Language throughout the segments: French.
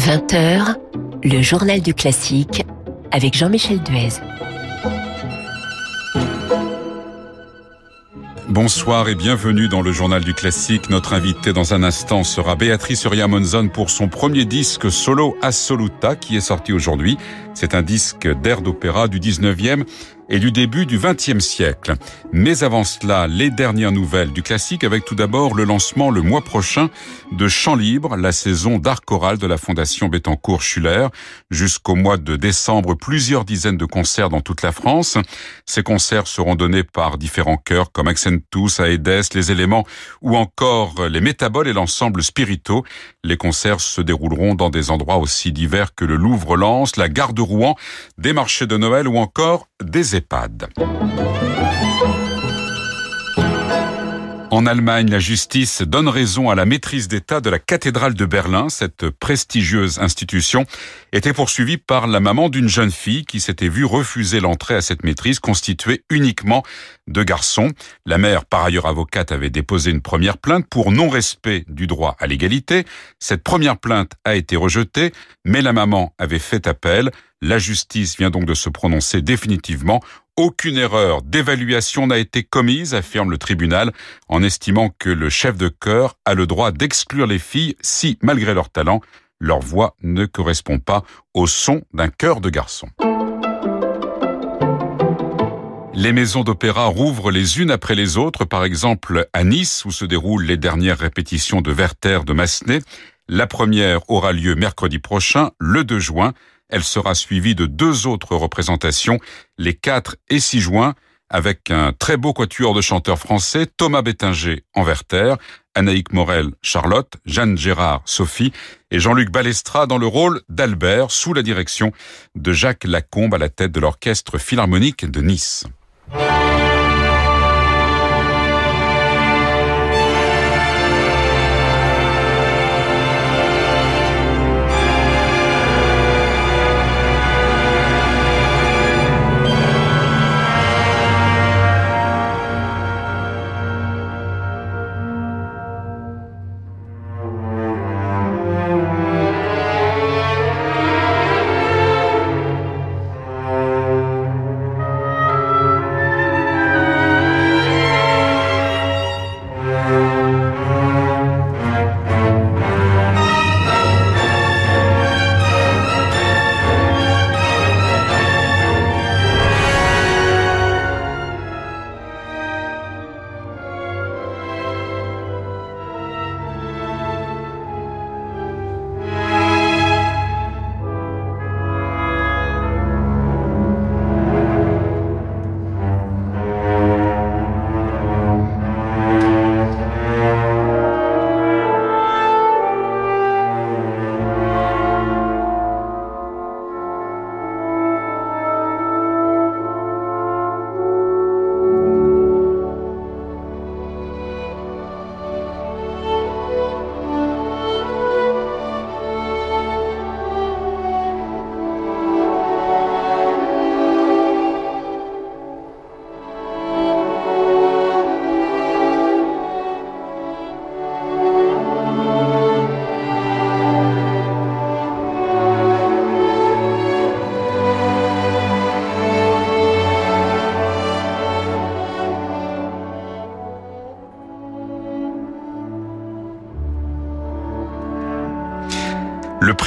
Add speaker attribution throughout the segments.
Speaker 1: 20h, le journal du classique avec Jean-Michel Duez.
Speaker 2: Bonsoir et bienvenue dans le journal du classique. Notre invité dans un instant sera Béatrice Ria-Monzon pour son premier disque solo Assoluta qui est sorti aujourd'hui. C'est un disque d'air d'opéra du 19e et du début du XXe siècle. Mais avant cela, les dernières nouvelles du classique avec tout d'abord le lancement le mois prochain de Chant Libre, la saison d'art choral de la Fondation Bettencourt-Schuller. Jusqu'au mois de décembre, plusieurs dizaines de concerts dans toute la France. Ces concerts seront donnés par différents chœurs comme Accentus, Aedes, Les Éléments ou encore les Métaboles et l'ensemble Spirito. Les concerts se dérouleront dans des endroits aussi divers que le Louvre-Lens, la gare de Rouen, des marchés de Noël ou encore des EHPAD. En Allemagne, la justice donne raison à la maîtrise d'État de la cathédrale de Berlin. Cette prestigieuse institution était poursuivie par la maman d'une jeune fille qui s'était vue refuser l'entrée à cette maîtrise constituée uniquement de garçons. La mère, par ailleurs avocate, avait déposé une première plainte pour non-respect du droit à l'égalité. Cette première plainte a été rejetée, mais la maman avait fait appel. La justice vient donc de se prononcer définitivement. Aucune erreur d'évaluation n'a été commise, affirme le tribunal, en estimant que le chef de chœur a le droit d'exclure les filles si, malgré leur talent, leur voix ne correspond pas au son d'un chœur de garçon. Les maisons d'opéra rouvrent les unes après les autres, par exemple à Nice, où se déroulent les dernières répétitions de Werther de Massenet. La première aura lieu mercredi prochain, le 2 juin. Elle sera suivie de deux autres représentations, les 4 et 6 juin, avec un très beau quatuor de chanteurs français, Thomas Bettinger en Werther, Anaïk Morel, Charlotte, Jeanne Gérard, Sophie et Jean-Luc Balestra dans le rôle d'Albert sous la direction de Jacques Lacombe à la tête de l'orchestre philharmonique de Nice.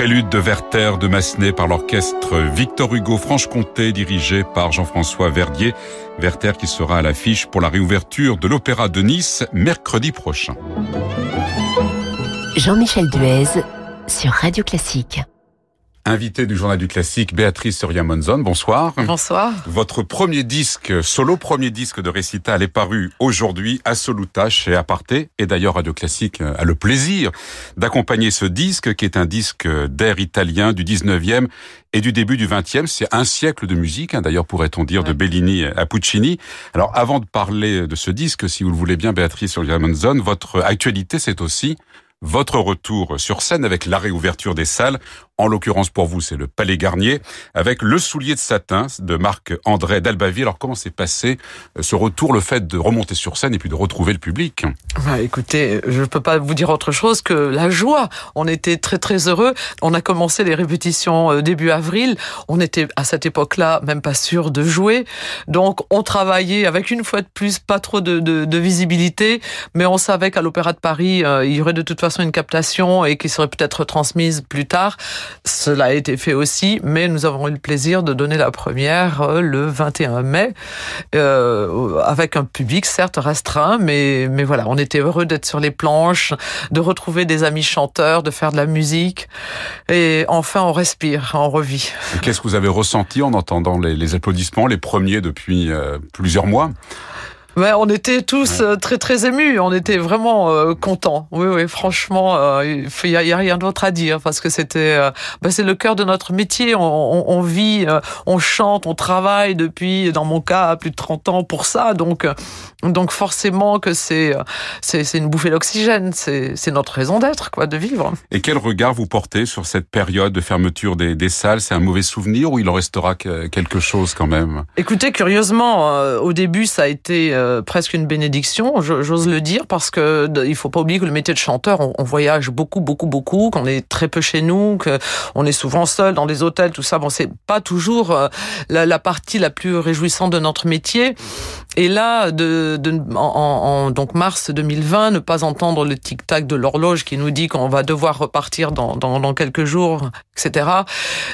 Speaker 2: Prélude de Werther de Massenet par l'orchestre Victor Hugo Franche-Comté dirigé par Jean-François Verdier. Werther qui sera à l'affiche pour la réouverture de l'Opéra de Nice mercredi prochain.
Speaker 1: Jean-Michel Duez sur Radio Classique.
Speaker 2: Invité du journal du classique, Béatrice Soria Monzon, bonsoir.
Speaker 3: Bonsoir.
Speaker 2: Votre premier disque, solo premier disque de récital est paru aujourd'hui à Soluta chez Aparté. Et d'ailleurs, Radio Classique a le plaisir d'accompagner ce disque qui est un disque d'air italien du 19e et du début du 20e. C'est un siècle de musique, hein, d'ailleurs pourrait-on dire, de Bellini à Puccini. Alors avant de parler de ce disque, si vous le voulez bien, Béatrice Soria Monzon, votre actualité c'est aussi votre retour sur scène avec la réouverture des salles. En l'occurrence pour vous, c'est le Palais Garnier avec le soulier de satin de Marc André d'Albaville. Alors comment s'est passé euh, ce retour, le fait de remonter sur scène et puis de retrouver le public?
Speaker 3: Bah, Écoutez, je ne peux pas vous dire autre chose que la joie. On était très très heureux. On a commencé les répétitions euh, début avril. On était à cette époque-là même pas sûr de jouer. Donc on travaillait avec une fois de plus pas trop de visibilité, mais on savait qu'à l'Opéra de Paris, euh, il y aurait de toute façon une captation et qui serait peut-être transmise plus tard. Cela a été fait aussi, mais nous avons eu le plaisir de donner la première euh, le 21 mai euh, avec un public certes restreint, mais mais voilà, on était heureux d'être sur les planches, de retrouver des amis chanteurs, de faire de la musique et enfin on respire, on revit.
Speaker 2: Qu'est-ce que vous avez ressenti en entendant les, applaudissements, les premiers depuis euh, plusieurs mois?
Speaker 3: Ouais, on était tous euh, très très émus, on était vraiment euh, contents. Oui, oui, franchement, il euh, y, a, rien d'autre à dire parce que c'était, bah, c'est le cœur de notre métier. On, on, on, vit, on chante, on travaille depuis, dans mon cas, plus de 30 ans pour ça. Donc, donc forcément que c'est c'est, c'est une bouffée d'oxygène. C'est, c'est notre raison d'être, quoi, de vivre.
Speaker 2: Et quel regard vous portez sur cette période de fermeture des, des salles? C'est un mauvais souvenir ou il en restera quelque chose quand même?
Speaker 3: Écoutez, curieusement, au début, ça a été euh, presque une bénédiction, j'ose le dire, parce que il faut pas oublier que le métier de chanteur, on, voyage beaucoup, beaucoup, beaucoup, qu'on est très peu chez nous, qu'on est souvent seul dans des hôtels, tout ça. Bon, c'est pas toujours euh, la, partie la plus réjouissante de notre métier. Et là, de, de en, en, donc mars 2020, ne pas entendre le tic-tac de l'horloge qui nous dit qu'on va devoir repartir dans, dans, dans quelques jours, etc.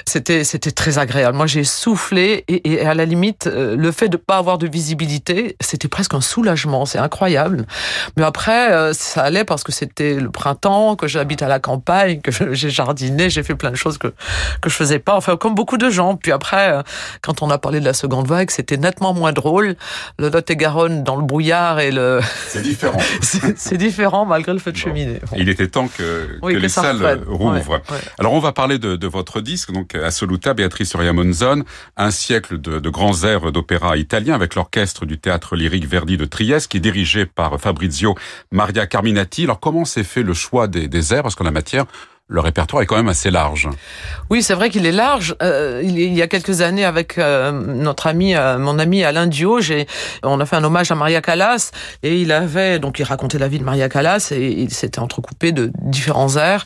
Speaker 3: C'était c'était très agréable. Moi, j'ai soufflé et, et, à la limite, euh, le fait de pas avoir de visibilité, c'était presque un soulagement. C'est incroyable. Mais après, euh, ça allait parce que c'était le printemps, que j'habite à la campagne, que j'ai jardiné, j'ai fait plein de choses que que je faisais pas. Enfin, comme beaucoup de gens. Puis après, euh, quand on a parlé de la seconde vague, c'était nettement moins drôle. Le Lot-et-Garonne dans le brouillard et le.
Speaker 2: C'est différent.
Speaker 3: c'est différent malgré le feu de cheminée.
Speaker 2: Bon. Il était temps que, oui, que, que les salles rouvrent. Ouais, ouais. Alors on va parler de, de, votre disque, donc Assoluta, Béatrice Soria Monzon, un siècle de, de grands airs d'opéra italien avec l'orchestre du théâtre lyrique Verdi de Trieste, qui est dirigé par Fabrizio Maria Carminati. Alors comment s'est fait le choix des, des airs? Parce qu'en la matière, le répertoire est quand même assez large.
Speaker 3: Oui, c'est vrai qu'il est large. Euh, il y a quelques années, avec euh, notre ami, euh, mon ami Alain Dio, on a fait un hommage à Maria Callas et il avait donc il racontait la vie de Maria Callas et il s'était entrecoupé de différents airs.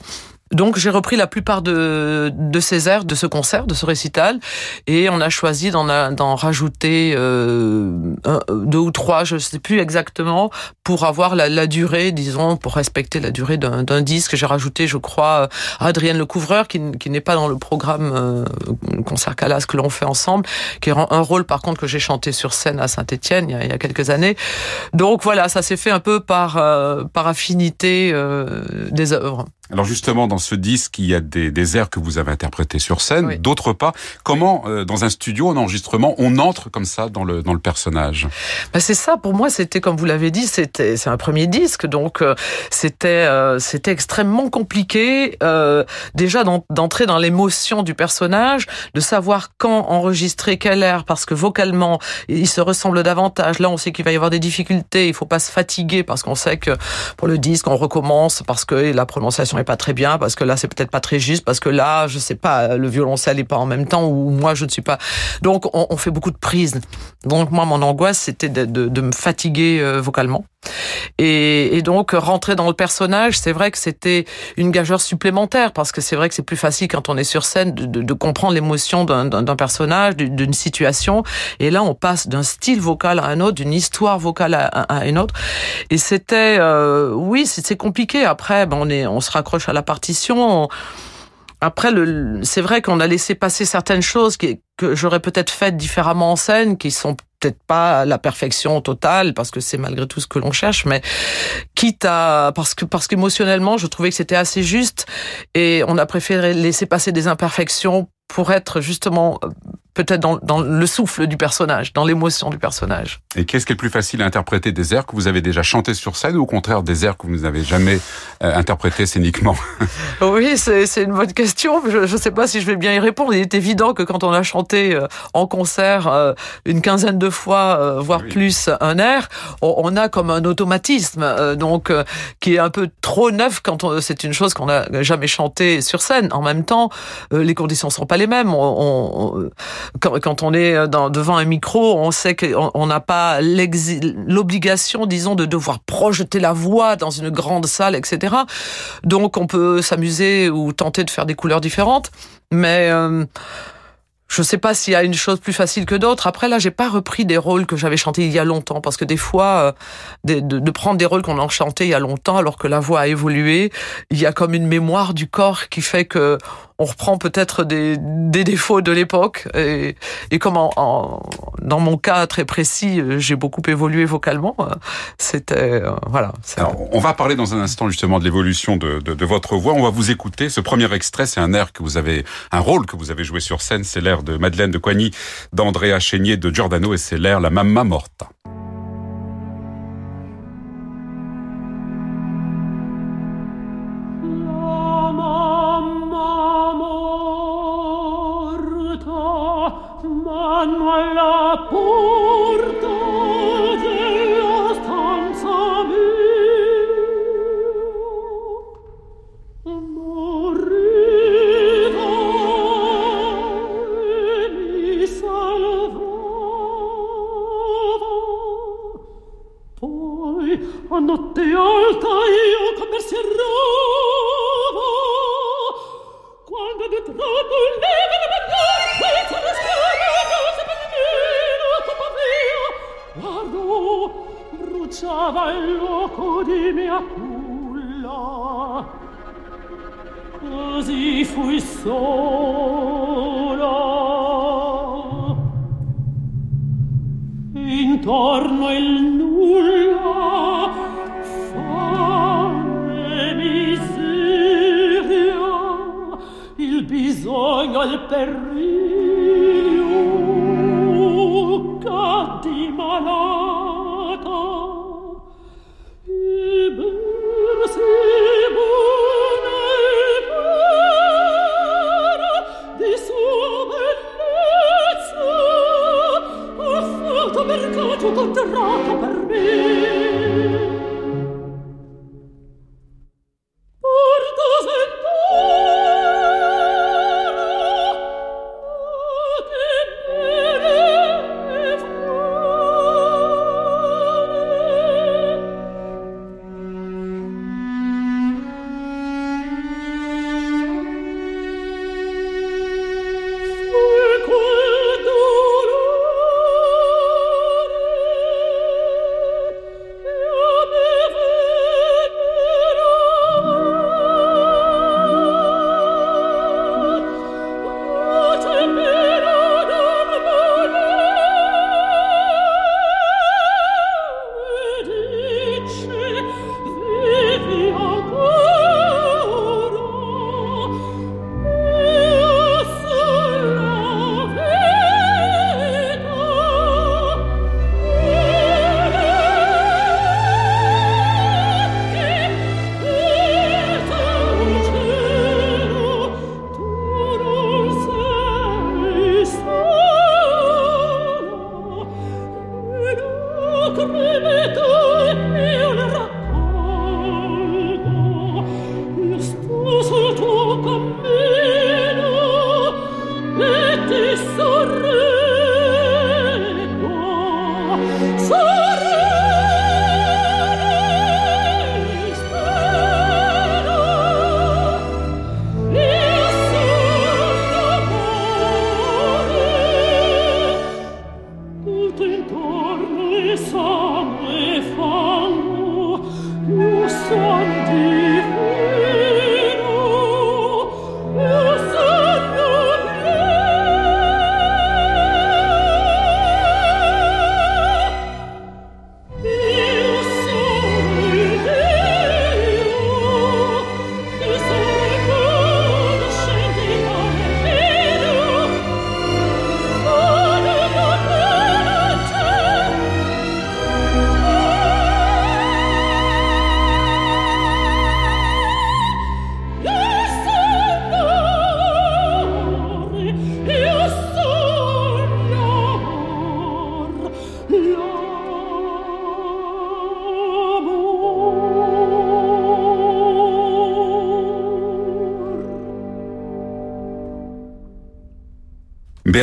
Speaker 3: Donc j'ai repris la plupart de, de ces airs de ce concert, de ce récital, et on a choisi d'en rajouter euh, un, deux ou trois, je ne sais plus exactement, pour avoir la, la, durée, disons, pour respecter la durée d'un disque. J'ai rajouté, je crois, Adrienne Lecouvreur, qui, qui n'est pas dans le programme euh, concert Calas que l'on fait ensemble, qui est un rôle par contre que j'ai chanté sur scène à Saint-Étienne il, il, y a quelques années. Donc voilà, ça s'est fait un peu par euh, par affinité euh, des œuvres.
Speaker 2: Alors justement, dans ce disque, il y a des, des airs que vous avez interprétés sur scène, oui. d'autres pas. Comment, euh, dans un studio, en enregistrement, on entre comme ça dans le, dans le personnage?
Speaker 3: Bah C'est ça, pour moi, c'était, comme vous l'avez dit, c'était c'est un premier disque, donc euh, c'était euh, c'était extrêmement compliqué déjà d'entrer dans l'émotion du personnage, de savoir quand enregistrer quel air, parce que vocalement, il se ressemble davantage. Là, on sait qu'il va y avoir des difficultés, il faut pas se fatiguer, parce qu'on sait que pour le disque, on recommence, parce que la prononciation est pas très bien parce que là c'est peut-être pas très juste parce que là je sais pas le violoncelle est pas en même temps ou moi je ne suis pas. Donc on, fait beaucoup de prises. Donc moi mon angoisse c'était de, me fatiguer euh, vocalement et, et, donc rentrer dans le personnage c'est vrai que c'était une gageure supplémentaire parce que c'est vrai que c'est plus facile quand on est sur scène de, de comprendre l'émotion d'un personnage d'une situation et là on passe d'un style vocal à un autre d'une histoire vocale à, à, une autre et c'était euh, oui c'est compliqué après ben, on est on sera raccroche à la partition. Après, c'est vrai qu'on a laissé passer certaines choses que j'aurais peut-être faites différemment en scène, qui sont peut-être pas la perfection totale, parce que c'est malgré tout ce que l'on cherche, mais quitte à parce que parce qu'émotionnellement, je trouvais que c'était assez juste, et on a préféré laisser passer des imperfections pour être justement peut-être dans, dans, le souffle du personnage, dans l'émotion du personnage.
Speaker 2: Et qu'est-ce qui est le plus facile à interpréter Des airs que vous avez déjà chantés sur scène ou au contraire des airs que vous n'avez jamais euh, interprétés scéniquement?
Speaker 3: Oui, c'est une bonne question. Je ne sais pas si je vais bien y répondre. Il est évident que quand on a chanté euh, en concert euh, une quinzaine de fois, euh, voire plus, un air, on, on, a comme un automatisme, donc qui est un peu trop neuf quand c'est une chose qu'on n'a jamais chanté sur scène. En même temps, les conditions sont pas les mêmes. On, on, quand, quand, on est dans, devant un micro, on sait qu'on n'a pas l'obligation, disons, de devoir projeter la voix dans une grande salle, etc. Donc on peut s'amuser ou tenter de faire des couleurs différentes, mais euh, je sais pas s'il y a une chose plus facile que d'autres. Après là, j'ai pas repris des rôles que j'avais chantés il y a longtemps parce que des fois, euh, de, de, prendre des rôles qu'on a chantés il y a longtemps alors que la voix a évolué, il y a comme une mémoire du corps qui fait que on reprend peut-être des, défauts de l'époque. Et, et comme dans mon cas très précis, j'ai beaucoup évolué vocalement, c'était euh, voilà.
Speaker 2: On va parler dans un instant justement de l'évolution de, de, de, votre voix. On va vous écouter. Ce premier extrait, c'est un air que vous avez, un rôle que vous avez joué sur scène. C'est l'air de Madeleine de Coigny, d'Andrea Chénier, de Giordano, et c'est l'air La Mamma Morta.
Speaker 4: Alta io come si errava quando di bagnò senza Guardo, bruciava il loco di mia culla. Così fui sola. Intorno il bisogno al periglio cadi malata. E ben si buona e vera di sua bellezza affata mercato contratta per me.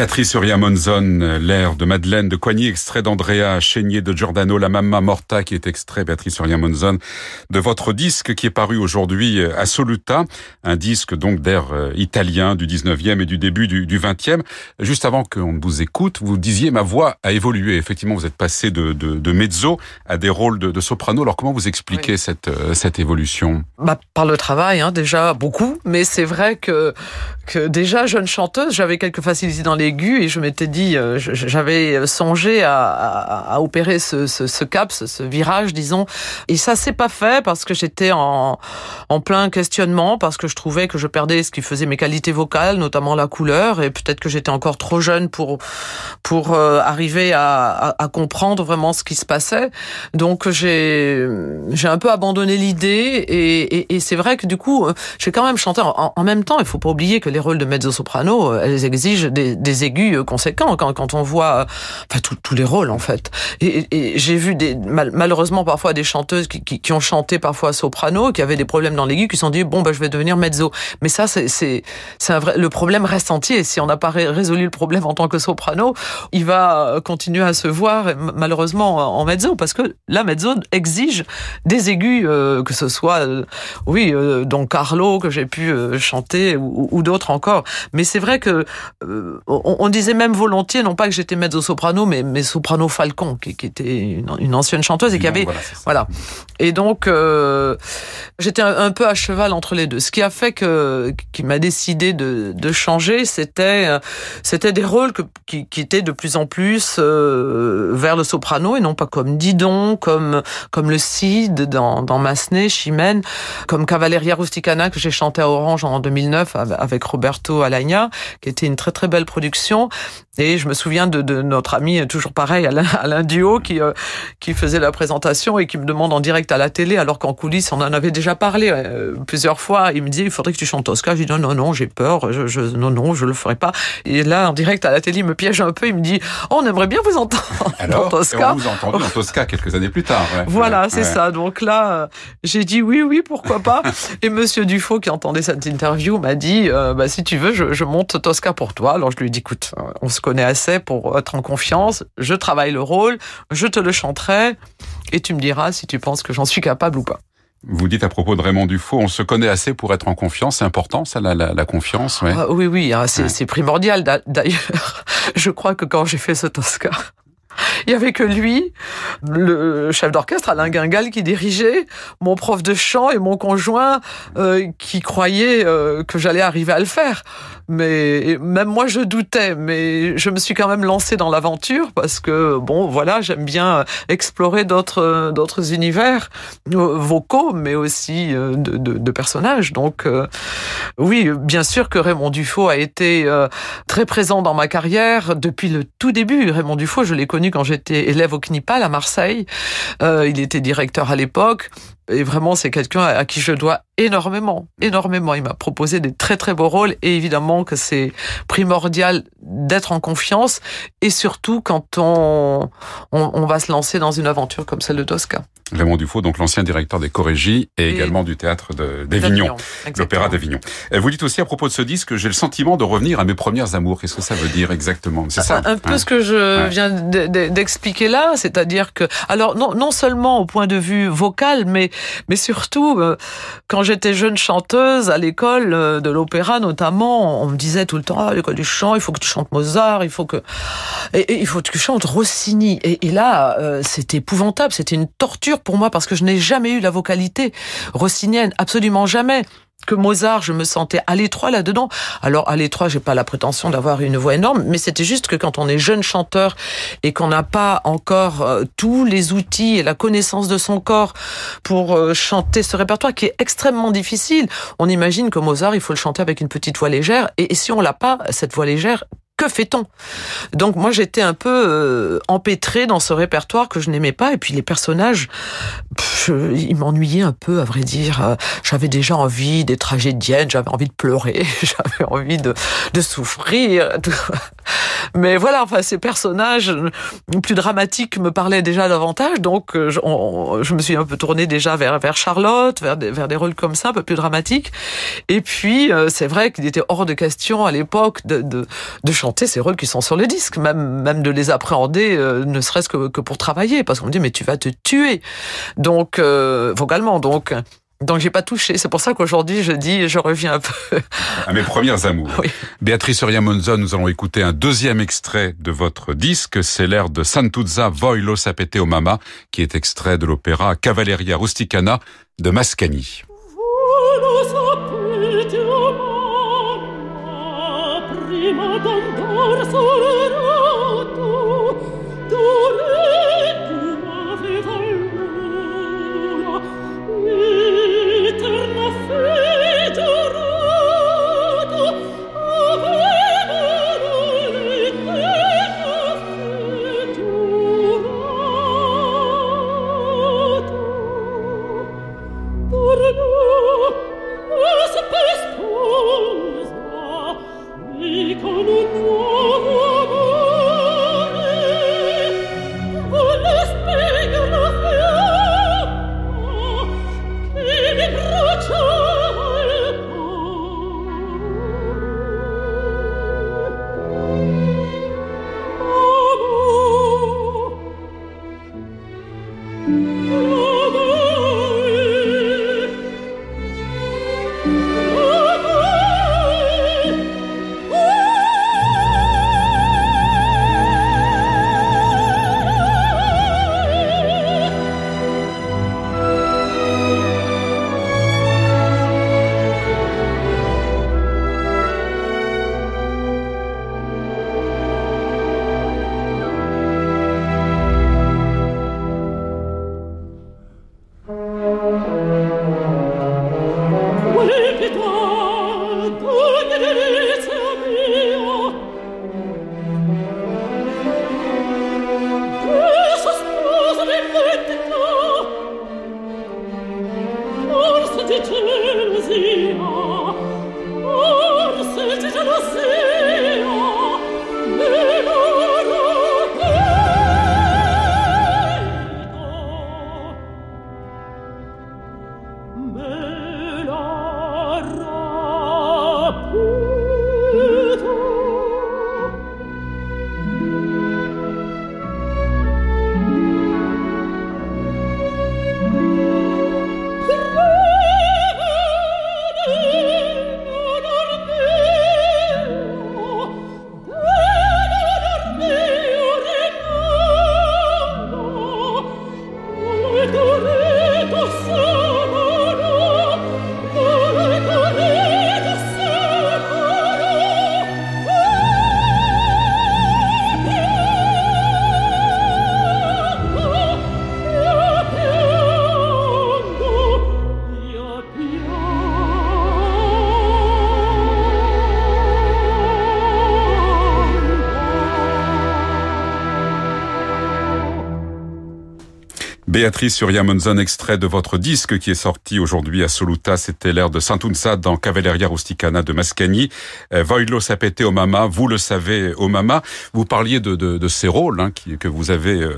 Speaker 2: Béatrice Uria Monzon, l'air de Madeleine de Coigny, extrait d'Andrea Chénier de Giordano, La Mamma Morta, qui est extrait, Béatrice Uria Monzon, de votre disque qui est paru aujourd'hui à Soluta, un disque donc d'air euh, italien du 19e et du début du, du 20e. Juste avant qu'on vous écoute, vous disiez ma voix a évolué. Effectivement, vous êtes passé de, de, de mezzo à des rôles de, de, soprano. Alors comment vous expliquez cette, euh, cette évolution?
Speaker 3: Bah, Par le travail, hein, déjà beaucoup, mais c'est vrai que, que déjà jeune chanteuse, j'avais quelques facilités dans l'aigu et je m'étais dit, euh, j'avais songé à, opérer ce, cap, ce, virage, disons. Et ça s'est pas fait parce que j'étais en, plein questionnement, parce que je trouvais que je perdais ce qui faisait mes qualités vocales, notamment la couleur, et peut-être que j'étais encore trop jeune pour pour euh, arriver à, comprendre vraiment ce qui se passait. Donc j'ai j'ai un peu abandonné l'idée et, c'est vrai que du coup j'ai quand même chanté en, en, même temps. Il faut pas oublier que les rôles de mezzo soprano, elles exigent des, des aigus conséquents quand, quand on voit enfin tous les rôles en fait. Et, j'ai vu des mal, malheureusement parfois des chanteuses qui, qui, ont chanté parfois soprano, qui avaient des problèmes dans l'aigu, qui se sont dit bon bah je vais devenir mezzo. Mais ça c'est c'est vrai le problème reste entier. Si on n'a pas résolu le problème en tant que soprano, il va continuer à se voir malheureusement en mezzo parce que la mezzo exige des aigus euh, que ce soit euh, oui euh, Carlo que j'ai pu euh, chanter ou, ou d'autres encore. Mais c'est vrai que euh, on, on, disait même volontiers non pas que j'étais mezzo soprano mais mais soprano Falcon qui, qui était une, une, ancienne chanteuse et qui avait voilà, voilà. et donc euh, j'étais un, un, peu à cheval entre les deux. Ce qui a fait que qui m'a décidé de, de changer, c'était c'était des rôles que, qui, qui étaient de plus en plus euh, vers le soprano et non pas comme Didon, comme comme le Cid dans, dans Massenet, Chimène, comme Cavalleria Rusticana que j'ai chanté à Orange en 2009 avec Roberto Alagna, qui était une très très belle production. Et je me souviens de, de notre ami, toujours pareil, Alain, Alain Duo, qui, euh, qui faisait la présentation et qui me demande en direct à la télé, alors qu'en coulisses, on en avait déjà parlé euh, plusieurs fois. Il me dit, il faudrait que tu chantes Tosca. Je dis, non, non, non, j'ai peur. Je, je, non, non, je le ferai pas. Et là, en direct à la télé, il me piège un peu. Il me dit, oh, on aimerait bien vous entendre
Speaker 2: alors,
Speaker 3: dans Tosca.
Speaker 2: on vous a entendu dans Tosca quelques années plus tard. Ouais.
Speaker 3: Voilà,
Speaker 2: ouais.
Speaker 3: c'est ça. Donc là, euh, j'ai dit oui, oui, pourquoi pas. et Monsieur Dufaux, qui entendait cette interview, m'a dit, euh, bah, si tu veux, je, je monte Tosca pour toi. Alors je lui ai dit, écoute, on se connaît assez pour être en confiance. Je travaille le rôle, je te le chanterai, et tu me diras si tu penses que j'en suis capable ou pas.
Speaker 2: Vous dites à propos de Raymond Dufaux, on se connaît assez pour être en confiance. C'est important, ça, la, la, la confiance. Ouais.
Speaker 3: Ah, oui, oui, hein, c'est ouais. primordial. D'ailleurs, je crois que quand j'ai fait ce Tosca, il y avait que lui, le chef d'orchestre Alain Guingal qui dirigeait, mon prof de chant et mon conjoint euh, qui croyaient euh, que j'allais arriver à le faire. Mais même moi je doutais, mais je me suis quand même lancée dans l'aventure parce que bon voilà j'aime bien explorer d'autres d'autres univers vocaux, mais aussi de, personnages. Donc euh, oui, bien sûr que Raymond Dufaux a été euh, très présent dans ma carrière depuis le tout début. Raymond Dufaux, je l'ai connu quand j'étais élève au CNIPAL à Marseille. Euh, il était directeur à l'époque. Et vraiment, c'est quelqu'un à qui je dois énormément, énormément. Il m'a proposé des très très beaux rôles et évidemment que c'est primordial d'être en confiance et surtout quand on, on, on, va se lancer dans une aventure comme celle de Tosca.
Speaker 2: Raymond Dufaux, donc l'ancien directeur des Chorégies et, et, également du théâtre d'Avignon, l'opéra d'Avignon. Vous dites aussi à propos de ce disque, j'ai le sentiment de revenir à mes premières amours. Qu'est-ce que ça veut dire exactement?
Speaker 3: C'est ça? Un peu hein ce que je ouais. viens d'expliquer là, c'est-à-dire que, alors non, non seulement au point de vue vocal, mais mais surtout euh, quand j'étais jeune chanteuse à l'école euh, de l'opéra notamment, on me disait tout le temps ah, l'école du chant, il faut que tu chantes Mozart, il faut que et, et il faut que tu chantes Rossini. Et, et là, euh, c'était épouvantable, c'était une torture pour moi parce que je n'ai jamais eu la vocalité rossinienne, absolument jamais que Mozart, je me sentais à l'étroit là-dedans. Alors à l'étroit, j'ai pas la prétention d'avoir une voix énorme, mais c'était juste que quand on est jeune chanteur et qu'on n'a pas encore euh, tous les outils et la connaissance de son corps pour euh, chanter ce répertoire qui est extrêmement difficile, on imagine que Mozart, il faut le chanter avec une petite voix légère et, et si on l'a pas, cette voix légère, que fait-on? Donc moi j'étais un peu euh, empêtrée dans ce répertoire que je n'aimais pas et puis les personnages pff, ils m'ennuyaient un peu à vrai dire. Euh, j'avais déjà envie des tragédiennes, j'avais envie de pleurer, j'avais envie de, de souffrir. Mais voilà, enfin ces personnages plus dramatiques me parlaient déjà davantage donc euh, je, me suis un peu tournée déjà vers vers Charlotte, vers des, vers des rôles comme ça un peu plus dramatiques. Et puis euh, c'est vrai qu'il était hors de question à l'époque de, de, de chanter chanter ces rôles qui sont sur le disque, même, même de les appréhender, euh, ne serait-ce que, que pour travailler, parce qu'on me dit mais tu vas te tuer. Donc euh, vocalement, donc donc j'ai pas touché. C'est pour ça qu'aujourd'hui je dis je reviens un peu
Speaker 2: à mes premières amours.
Speaker 3: Oui.
Speaker 2: Béatrice Ria Monzon, nous allons écouter un deuxième extrait de votre disque. C'est l'air de Santuzza Voilo Sapete o Mama, qui est extrait de l'opéra Cavalleria Rusticana de Mascagni.
Speaker 4: solo
Speaker 2: Béatrice Surya Monzon, extrait de votre disque qui est sorti aujourd'hui à Soluta. C'était l'air de Saint-Unsa dans Cavalleria Rusticana de Mascagni. Euh, Voilo sapete o mama, vous le savez, o mama. Vous parliez de, de, de ces rôles hein, qui, que vous avez euh,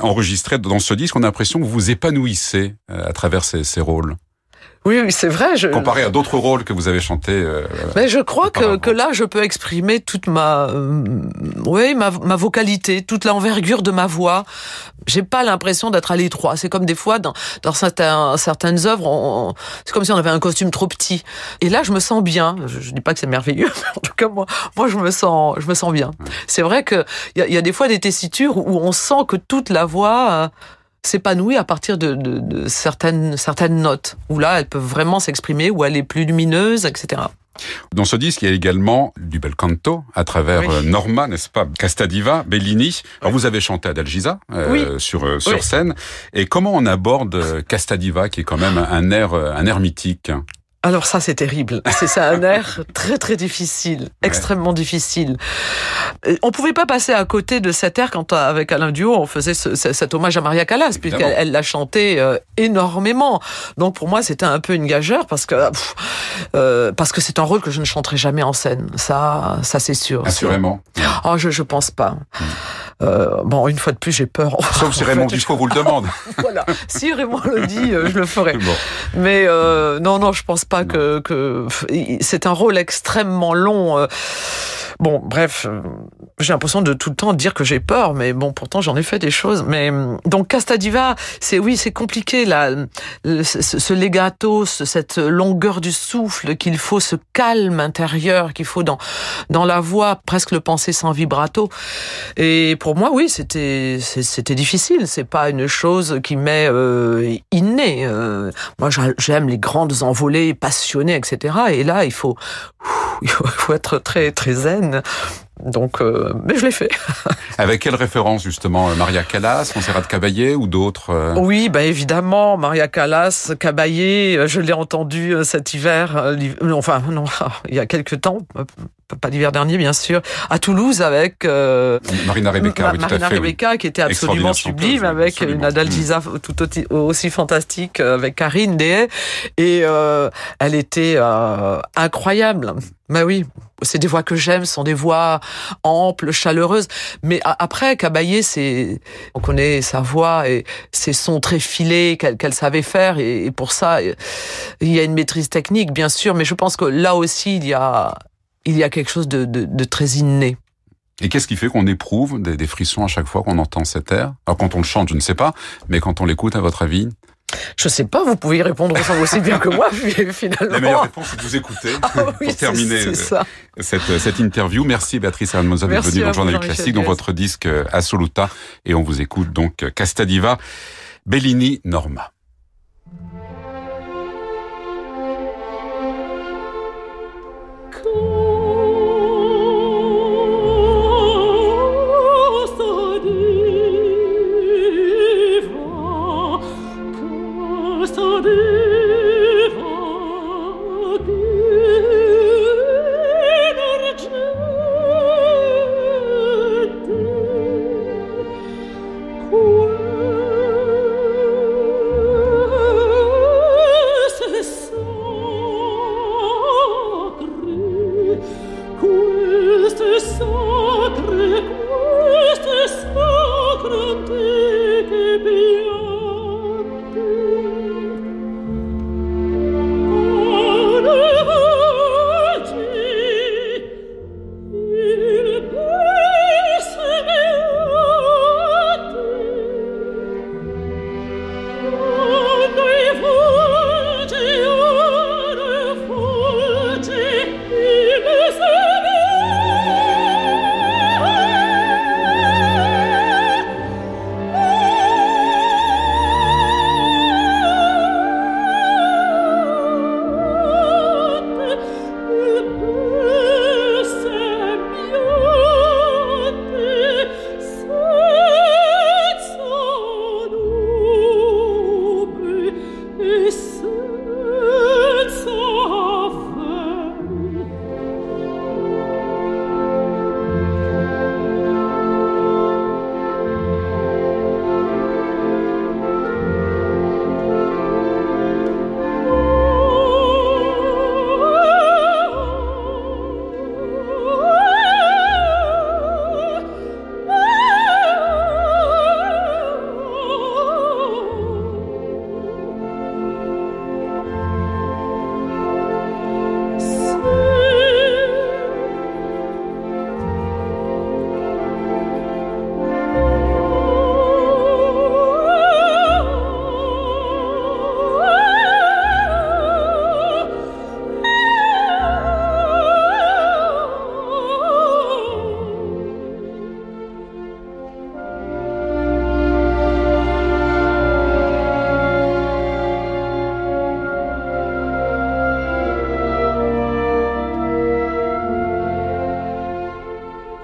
Speaker 2: enregistrés dans ce disque. On a l'impression que vous vous épanouissez euh, à travers ces, ces rôles.
Speaker 3: Oui, oui, c'est vrai. Je...
Speaker 2: Comparé à d'autres rôles que vous avez chantés. Euh,
Speaker 3: Mais je crois que, que là, je peux exprimer toute ma, euh, oui, ma, ma vocalité, toute l'envergure de ma voix. J'ai pas l'impression d'être à l'étroit. C'est comme des fois dans, dans certains, certaines œuvres, c'est comme si on avait un costume trop petit. Et là, je me sens bien. Je, je dis pas que c'est merveilleux, mais en tout cas moi, moi, je me sens, je me sens bien. C'est vrai que il y y a des fois des tessitures où on sent que toute la voix. euh, s'épanouit à partir de, de, de certaines, certaines notes, où là, elles peuvent vraiment s'exprimer, où elle est plus lumineuse, etc.
Speaker 2: Dans ce disque, il y a également du bel canto à travers
Speaker 3: Oui.
Speaker 2: euh, Norma, n'est-ce pas? Castadiva, Bellini. Alors vous avez chanté Adalgisa euh,
Speaker 3: Oui.
Speaker 2: sur euh, sur scène. Et comment on aborde Castadiva, qui est quand même un air un air mythique?
Speaker 3: Alors ça, c'est terrible. C'est ça un air très très difficile, extrêmement difficile. Euh, On pouvait pas passer à côté de cet air quand euh, avec Alain Duo on faisait ce- ce- cet hommage à Maria Callas puisqu'elle elle l'a chanté euh, énormément. Donc pour moi c'était un peu une gageure parce que pff, euh, parce que c'est un rôle que je ne chanterai jamais en scène. Ça ça c'est sûr.
Speaker 2: Assurément.
Speaker 3: Oh je je pense pas. Euh, bon une fois de plus j'ai peur.
Speaker 2: Sauf si Raymond Dufaux vous le demande.
Speaker 3: voilà. Si Raymond le dit, euh, je le ferai.
Speaker 2: Bon.
Speaker 3: Mais euh, non, non, je pense pas que, que c'est un rôle extrêmement long. Bon, bref, j'ai l'impression de tout le temps dire que j'ai peur, mais bon, pourtant j'en ai fait des choses. Mais euh, donc Casta Diva, c'est oui, c'est compliqué là, ce, ce legato, cette longueur du souffle qu'il faut, ce calme intérieur qu'il faut dans dans la voix, presque le penser sans vibrato. Et pour moi, oui, c'était c'était difficile. C'est pas une chose qui m'est euh, innée. Euh, moi, j'aime les grandes envolées passionnées, etc. Et là, il faut il faut être très très zen. Donc, euh, mais je l'ai fait.
Speaker 4: Avec quelle référence justement Maria Callas, Montserrat Caballé ou d'autres euh
Speaker 3: Oui, bah évidemment, Maria Callas, Caballé. Euh, je l'ai entendu cet hiver, enfin non, il y a quelques temps, pas l'hiver dernier bien sûr, à Toulouse avec
Speaker 4: Marina Rebecca, oui,
Speaker 3: Marina
Speaker 4: fait,
Speaker 3: Rebecca qui était absolument sublime, avec une Adalgisa mm. tout aussi, fantastique avec Karine Dehay, et elle était incroyable. Mais oui, c'est des voix que j'aime, sont des voix amples, chaleureuses. Mais après, Caballé, c'est, on connaît sa voix et ses sons très filés qu'elle savait faire. Et, pour ça, il y a une maîtrise technique, bien sûr. Mais je pense que là aussi, il y a, quelque chose de, de, très inné.
Speaker 4: Et qu'est-ce qui fait qu'on éprouve des, des, frissons à chaque fois qu'on entend cet air? Alors quand on le chante, je ne sais pas, mais quand on l'écoute, à votre avis
Speaker 3: je sais pas, vous pouvez y répondre aussi bien que moi, finalement.
Speaker 4: La meilleure réponse, c'est de vous écouter ah pour terminer euh, cette, cette interview. Merci Béatrice Armozon d'être venue dans le Journal Classique, dans votre disque euh, Assoluta. Et on vous écoute donc Castadiva, Bellini, Norma.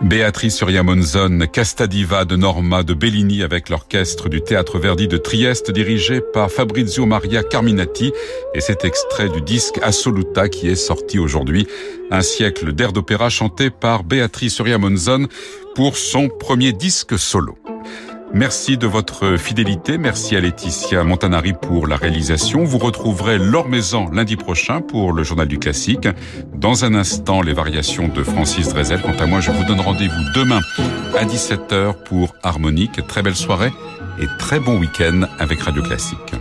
Speaker 4: Béatrice Surya-Monzon, Castadiva de Norma de Bellini avec l'orchestre du Théâtre Verdi de Trieste dirigé par Fabrizio Maria Carminati et cet extrait du disque Assoluta qui est sorti aujourd'hui. Un siècle d'air d'opéra chanté par Béatrice Surya-Monzon pour son premier disque solo. Merci de votre fidélité. Merci à Laetitia Montanari pour la réalisation. Vous retrouverez Laure Maison lundi prochain pour le Journal du Classique. Dans un instant, les variations de Francis Drezel. Quant à moi, je vous donne rendez-vous demain à 17h pour Harmonique. Très belle soirée et très bon week-end avec Radio Classique.